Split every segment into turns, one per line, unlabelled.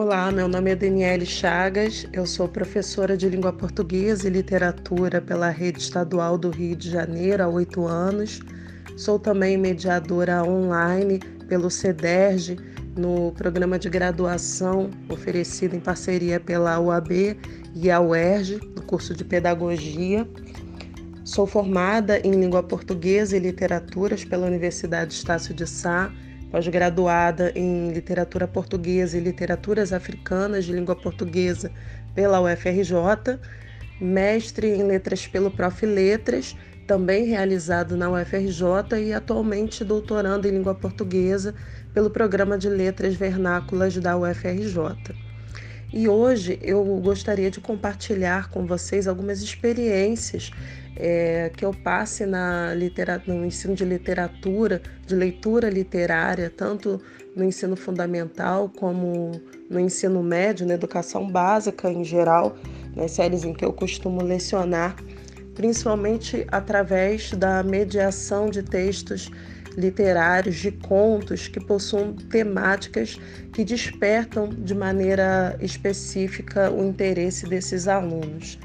Olá, meu nome é Daniele Chagas, eu sou professora de língua portuguesa e literatura pela Rede Estadual do Rio de Janeiro há oito anos. Sou também mediadora online pelo CEDERJ, no programa de graduação oferecido em parceria pela UAB e a UERJ, no curso de Pedagogia. Sou formada em língua portuguesa e literaturas pela Universidade Estácio de Sá pós-graduada em literatura portuguesa e literaturas africanas de língua portuguesa pela UFRJ, mestre em letras pelo Prof. Letras, também realizado na UFRJ e atualmente doutorando em língua portuguesa pelo programa de letras vernáculas da UFRJ. E hoje eu gostaria de compartilhar com vocês algumas experiências é, que eu passe na no ensino de literatura, de leitura literária, tanto no ensino fundamental como no ensino médio, na educação básica em geral, nas séries em que eu costumo lecionar, principalmente através da mediação de textos literários, de contos que possuam temáticas que despertam de maneira específica o interesse desses alunos.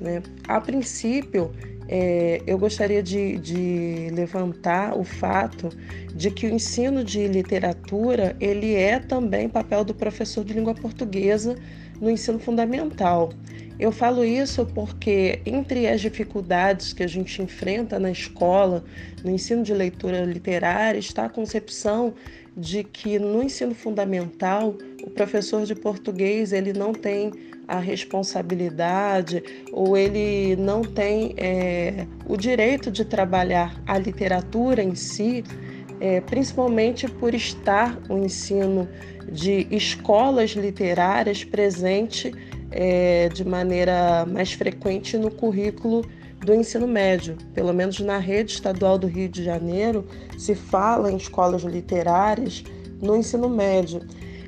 Né? A princípio, é, eu gostaria de, de, levantar o fato de que o ensino de literatura ele é também papel do professor de língua portuguesa no ensino fundamental. Eu falo isso porque, entre as dificuldades que a gente enfrenta na escola, no ensino de leitura literária, está a concepção de que no ensino fundamental o professor de português ele não tem a responsabilidade ou ele não tem é, o direito de trabalhar a literatura em si, é, principalmente por estar o ensino de escolas literárias presente é, de maneira mais frequente no currículo do ensino médio. Pelo menos na rede estadual do Rio de Janeiro, se fala em escolas literárias no ensino médio.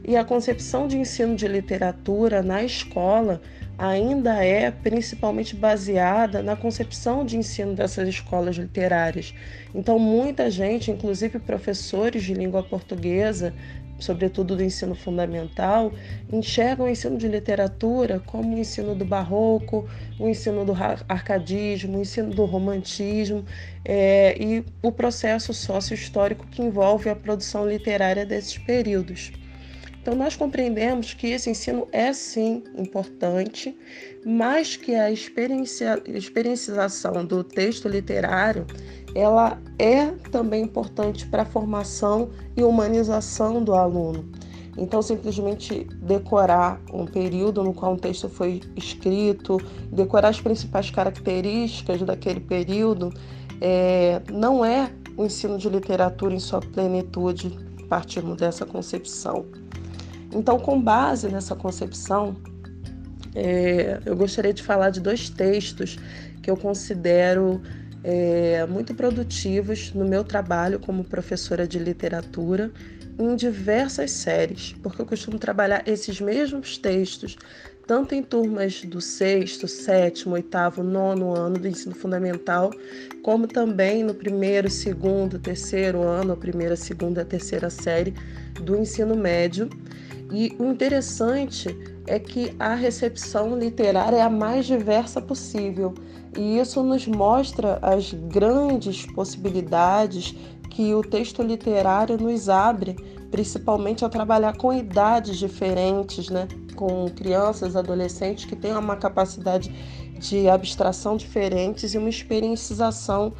E a concepção de ensino de literatura na escola ainda é principalmente baseada na concepção de ensino dessas escolas literárias. Então, muita gente, inclusive professores de língua portuguesa, sobretudo do ensino fundamental, enxergam o ensino de literatura como o ensino do barroco, o ensino do arcadismo, o ensino do romantismo é, e o processo sócio-histórico que envolve a produção literária desses períodos. Então, nós compreendemos que esse ensino é sim importante, mas que a experiencia, experienciação do texto literário ela é também importante para a formação e humanização do aluno. Então, simplesmente decorar um período no qual um texto foi escrito, decorar as principais características daquele período, é, não é o ensino de literatura em sua plenitude, partindo dessa concepção. Então, com base nessa concepção, é, eu gostaria de falar de dois textos que eu considero é, muito produtivos no meu trabalho como professora de literatura em diversas séries, porque eu costumo trabalhar esses mesmos textos tanto em turmas do sexto, sétimo, oitavo, nono ano do ensino fundamental, como também no primeiro, segundo, terceiro ano, a primeira, segunda, terceira série do ensino médio. E o interessante é que a recepção literária é a mais diversa possível, e isso nos mostra as grandes possibilidades que o texto literário nos abre, principalmente a trabalhar com idades diferentes, né? com crianças, adolescentes que têm uma capacidade de abstração diferentes e uma experienciação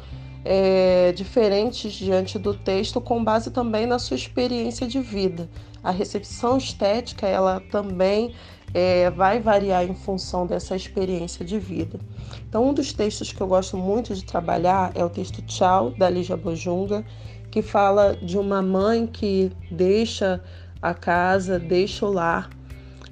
é, diferentes diante do texto, com base também na sua experiência de vida. A recepção estética, ela também é, vai variar em função dessa experiência de vida. Então, um dos textos que eu gosto muito de trabalhar é o texto Tchau, da Lígia Bojunga, que fala de uma mãe que deixa a casa, deixa o lar.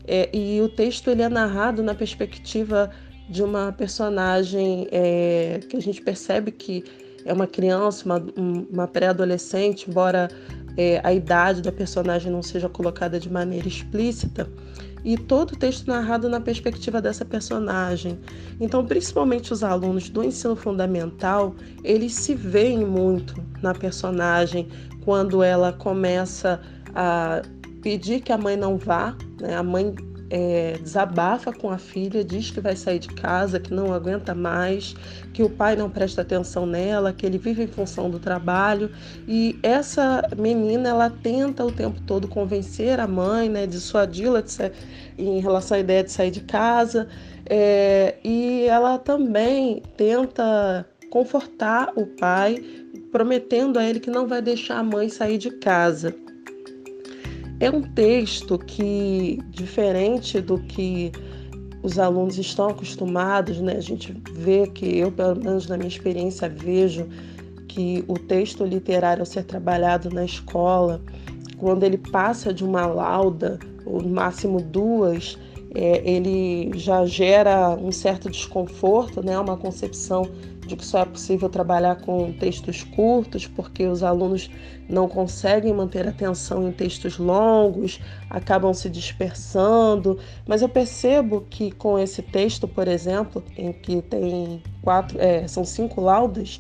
É, e o texto ele é narrado na perspectiva de uma personagem é, que a gente percebe que é uma criança, uma, uma pré-adolescente, embora é, a idade da personagem não seja colocada de maneira explícita, e todo o texto narrado na perspectiva dessa personagem. Então, principalmente os alunos do ensino fundamental, eles se veem muito na personagem quando ela começa a pedir que a mãe não vá, né? a mãe é, desabafa com a filha, diz que vai sair de casa, que não aguenta mais, que o pai não presta atenção nela, que ele vive em função do trabalho. E essa menina, ela tenta o tempo todo convencer a mãe, né, dissuadi-la em relação à ideia de sair de casa. É, e ela também tenta confortar o pai, prometendo a ele que não vai deixar a mãe sair de casa. É um texto que, diferente do que os alunos estão acostumados, né? A gente vê que eu, pelo menos na minha experiência, vejo que o texto literário ao ser trabalhado na escola, quando ele passa de uma lauda, ou no máximo duas, é, ele já gera um certo desconforto, né? Uma concepção de que só é possível trabalhar com textos curtos, porque os alunos não conseguem manter atenção em textos longos, acabam se dispersando. Mas eu percebo que com esse texto, por exemplo, em que tem quatro, é, são cinco laudas,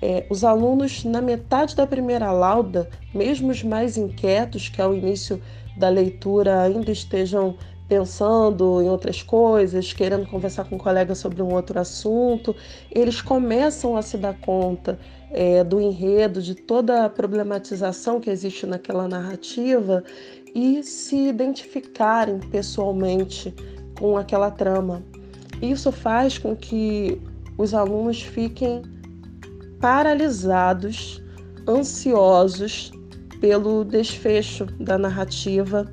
é, os alunos, na metade da primeira lauda, mesmo os mais inquietos, que ao início da leitura ainda estejam pensando em outras coisas, querendo conversar com um colega sobre um outro assunto, eles começam a se dar conta é, do enredo, de toda a problematização que existe naquela narrativa e se identificarem pessoalmente com aquela trama. Isso faz com que os alunos fiquem paralisados, ansiosos pelo desfecho da narrativa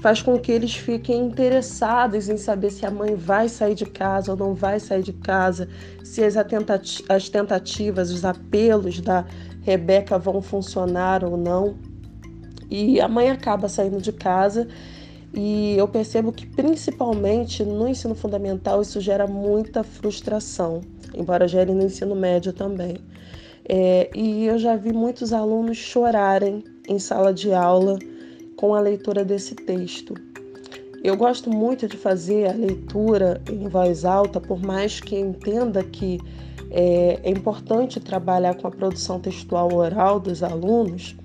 faz com que eles fiquem interessados em saber se a mãe vai sair de casa ou não vai sair de casa, se as, as tentativas, os apelos da Rebeca vão funcionar ou não. E a mãe acaba saindo de casa e eu percebo que principalmente no ensino fundamental isso gera muita frustração, embora gere no ensino médio também. É, e eu já vi muitos alunos chorarem em sala de aula com a leitura desse texto. Eu gosto muito de fazer a leitura em voz alta, por mais que entenda que é, é importante trabalhar com a produção textual oral dos alunos,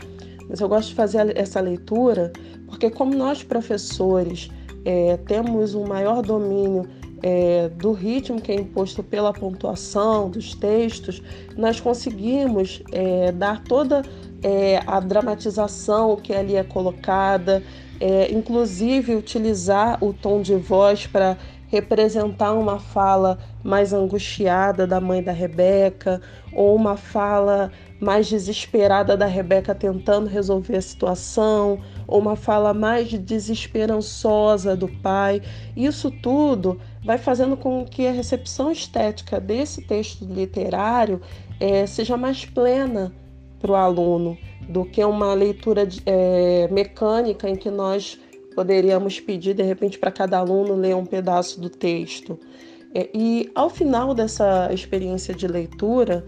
mas eu gosto de fazer essa leitura porque, como nós professores é, temos um maior domínio é, do ritmo que é imposto pela pontuação dos textos, nós conseguimos é, dar toda é, a dramatização que ali é colocada, é, inclusive utilizar o tom de voz para representar uma fala mais angustiada da mãe da Rebeca, ou uma fala mais desesperada da Rebeca tentando resolver a situação, ou uma fala mais desesperançosa do pai. Isso tudo vai fazendo com que a recepção estética desse texto literário é, seja mais plena para o aluno do que uma leitura é, mecânica em que nós poderíamos pedir de repente para cada aluno ler um pedaço do texto. É, e ao final dessa experiência de leitura,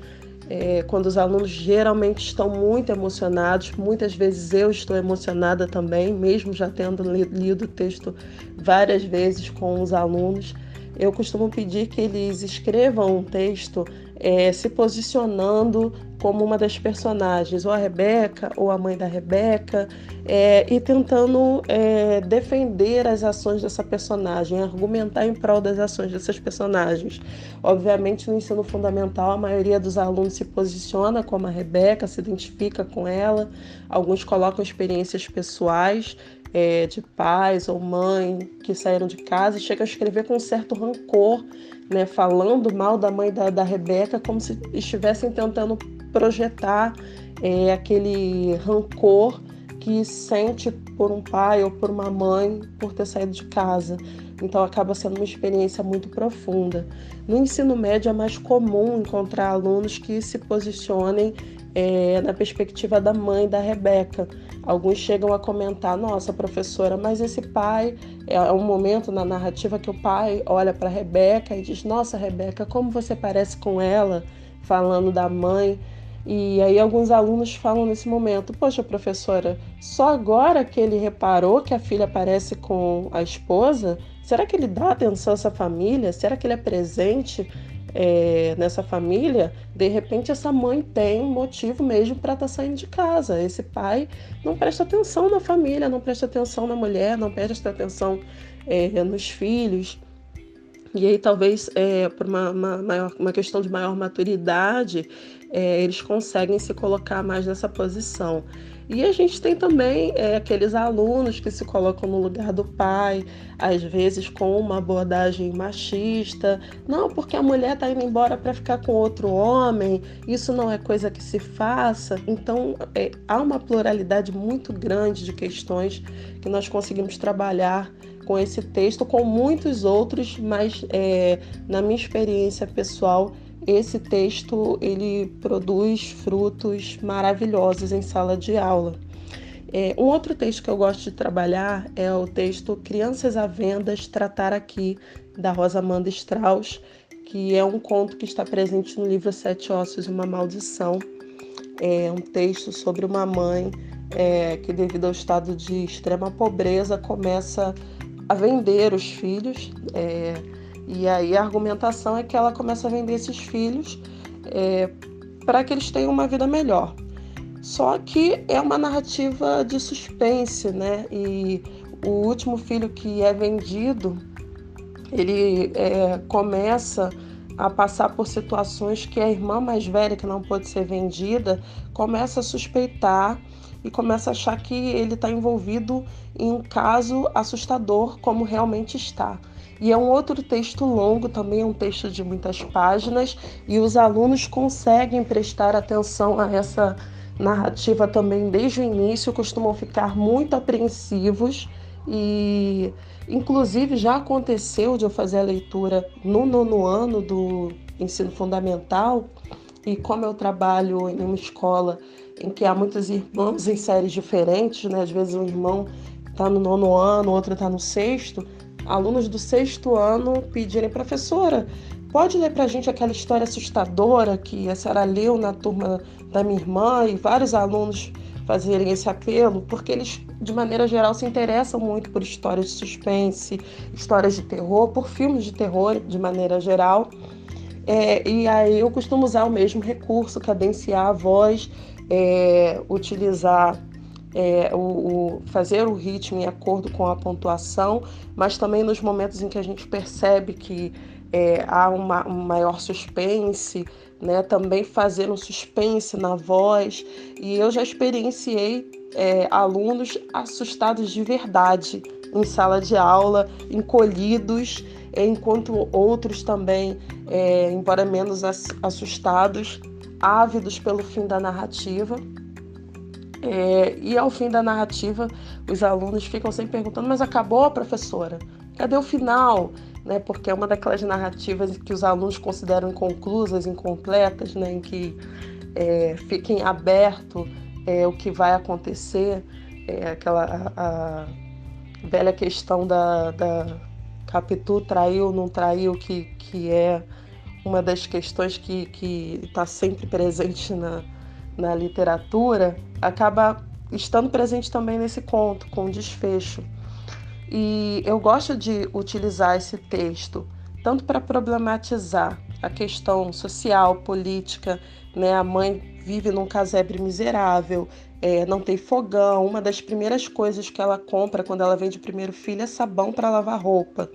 é, quando os alunos geralmente estão muito emocionados, muitas vezes eu estou emocionada também, mesmo já tendo lido o texto várias vezes com os alunos. Eu costumo pedir que eles escrevam um texto é, se posicionando como uma das personagens, ou a Rebeca, ou a mãe da Rebeca, é, e tentando é, defender as ações dessa personagem, argumentar em prol das ações dessas personagens. Obviamente, no ensino fundamental, a maioria dos alunos se posiciona como a Rebeca, se identifica com ela, alguns colocam experiências pessoais. É, de pais ou mãe que saíram de casa e chega a escrever com certo rancor, né, falando mal da mãe da, da Rebeca, como se estivessem tentando projetar é, aquele rancor que sente por um pai ou por uma mãe por ter saído de casa. Então acaba sendo uma experiência muito profunda. No ensino médio é mais comum encontrar alunos que se posicionem é, na perspectiva da mãe da Rebeca. Alguns chegam a comentar: nossa, professora, mas esse pai. É um momento na narrativa que o pai olha para Rebeca e diz: Nossa, Rebeca, como você parece com ela, falando da mãe. E aí alguns alunos falam nesse momento: Poxa, professora, só agora que ele reparou que a filha parece com a esposa? Será que ele dá atenção a essa família? Será que ele é presente é, nessa família, de repente essa mãe tem motivo mesmo para estar tá saindo de casa. Esse pai não presta atenção na família, não presta atenção na mulher, não presta atenção é, nos filhos. E aí, talvez, é, por uma, uma, maior, uma questão de maior maturidade, é, eles conseguem se colocar mais nessa posição. E a gente tem também é, aqueles alunos que se colocam no lugar do pai, às vezes com uma abordagem machista. Não, porque a mulher está indo embora para ficar com outro homem, isso não é coisa que se faça. Então, é, há uma pluralidade muito grande de questões que nós conseguimos trabalhar com esse texto, com muitos outros, mas é, na minha experiência pessoal, esse texto ele produz frutos maravilhosos em sala de aula. É, um outro texto que eu gosto de trabalhar é o texto Crianças à Vendas Tratar Aqui, da Rosa Amanda Strauss, que é um conto que está presente no livro Sete Ossos e uma Maldição. É um texto sobre uma mãe é, que, devido ao estado de extrema pobreza, começa a vender os filhos. É, e aí a argumentação é que ela começa a vender esses filhos é, para que eles tenham uma vida melhor. Só que é uma narrativa de suspense, né? E o último filho que é vendido, ele é, começa a passar por situações que a irmã mais velha, que não pode ser vendida, começa a suspeitar e começa a achar que ele está envolvido em um caso assustador, como realmente está. E é um outro texto longo, também é um texto de muitas páginas, e os alunos conseguem prestar atenção a essa narrativa também desde o início, costumam ficar muito apreensivos e inclusive já aconteceu de eu fazer a leitura no nono ano do ensino fundamental e como eu trabalho em uma escola em que há muitos irmãos em séries diferentes, né? Às vezes um irmão está no nono ano, outro está no sexto, alunos do sexto ano pedirem, professora, pode ler para a gente aquela história assustadora que a senhora leu na turma da minha irmã e vários alunos fazerem esse apelo, porque eles, de maneira geral, se interessam muito por histórias de suspense, histórias de terror, por filmes de terror, de maneira geral. É, e aí eu costumo usar o mesmo recurso, cadenciar a voz, é, utilizar é, o, o, fazer o ritmo em acordo com a pontuação, mas também nos momentos em que a gente percebe que é, há uma, um maior suspense, né, também fazer um suspense na voz. E eu já experienciei é, alunos assustados de verdade em sala de aula, encolhidos, enquanto outros também, é, embora menos assustados, ávidos pelo fim da narrativa. É, e ao fim da narrativa, os alunos ficam sempre perguntando: mas acabou, professora? Cadê o final? Né, porque é uma daquelas narrativas que os alunos consideram inconclusas, incompletas, né, em que é, fiquem aberto é, o que vai acontecer, é, aquela a, a velha questão da, da Capitu traiu, não traiu, que, que é uma das questões que está sempre presente na, na literatura, acaba estando presente também nesse conto, com desfecho. E eu gosto de utilizar esse texto tanto para problematizar a questão social, política, né? A mãe vive num casebre miserável, é, não tem fogão. Uma das primeiras coisas que ela compra quando ela vende o primeiro filho é sabão para lavar roupa.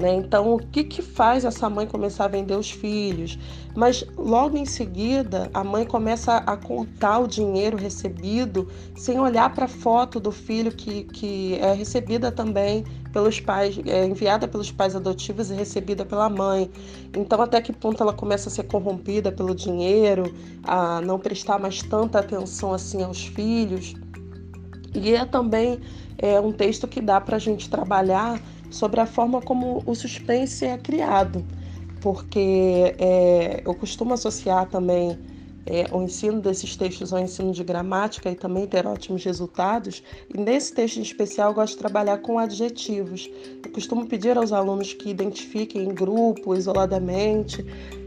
Né? Então, o que, que faz essa mãe começar a vender os filhos? Mas logo em seguida, a mãe começa a contar o dinheiro recebido sem olhar para a foto do filho que, que é recebida também pelos pais, é enviada pelos pais adotivos e recebida pela mãe. Então, até que ponto ela começa a ser corrompida pelo dinheiro, a não prestar mais tanta atenção assim aos filhos. E é também é, um texto que dá para a gente trabalhar sobre a forma como o suspense é criado, porque é, eu costumo associar também é, o ensino desses textos ao ensino de gramática e também ter ótimos resultados. E nesse texto em especial, eu gosto de trabalhar com adjetivos. Eu costumo pedir aos alunos que identifiquem em grupo, isoladamente,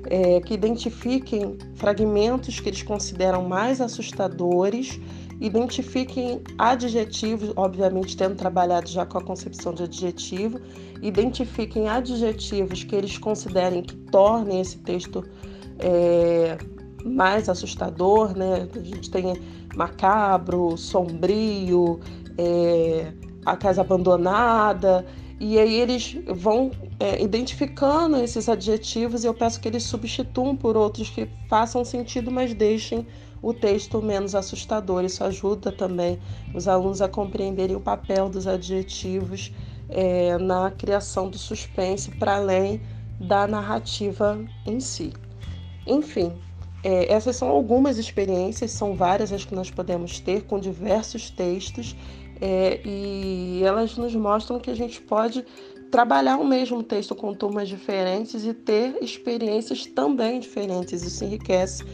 é, que identifiquem fragmentos que eles consideram mais assustadores identifiquem adjetivos, obviamente tendo trabalhado já com a concepção de adjetivo, identifiquem adjetivos que eles considerem que tornem esse texto é, mais assustador, né? A gente tem macabro, sombrio, é, a casa abandonada, e aí eles vão é, identificando esses adjetivos e eu peço que eles substituam por outros que façam sentido, mas deixem o texto menos assustador. Isso ajuda também os alunos a compreenderem o papel dos adjetivos é, na criação do suspense para além da narrativa em si. Enfim, é, essas são algumas experiências, são várias as que nós podemos ter com diversos textos é, e elas nos mostram que a gente pode trabalhar o mesmo texto com turmas diferentes e ter experiências também diferentes. Isso enriquece,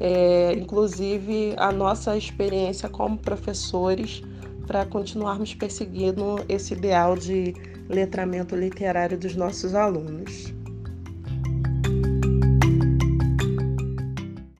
é, inclusive, a nossa experiência como professores para continuarmos perseguindo esse ideal de letramento literário dos nossos alunos.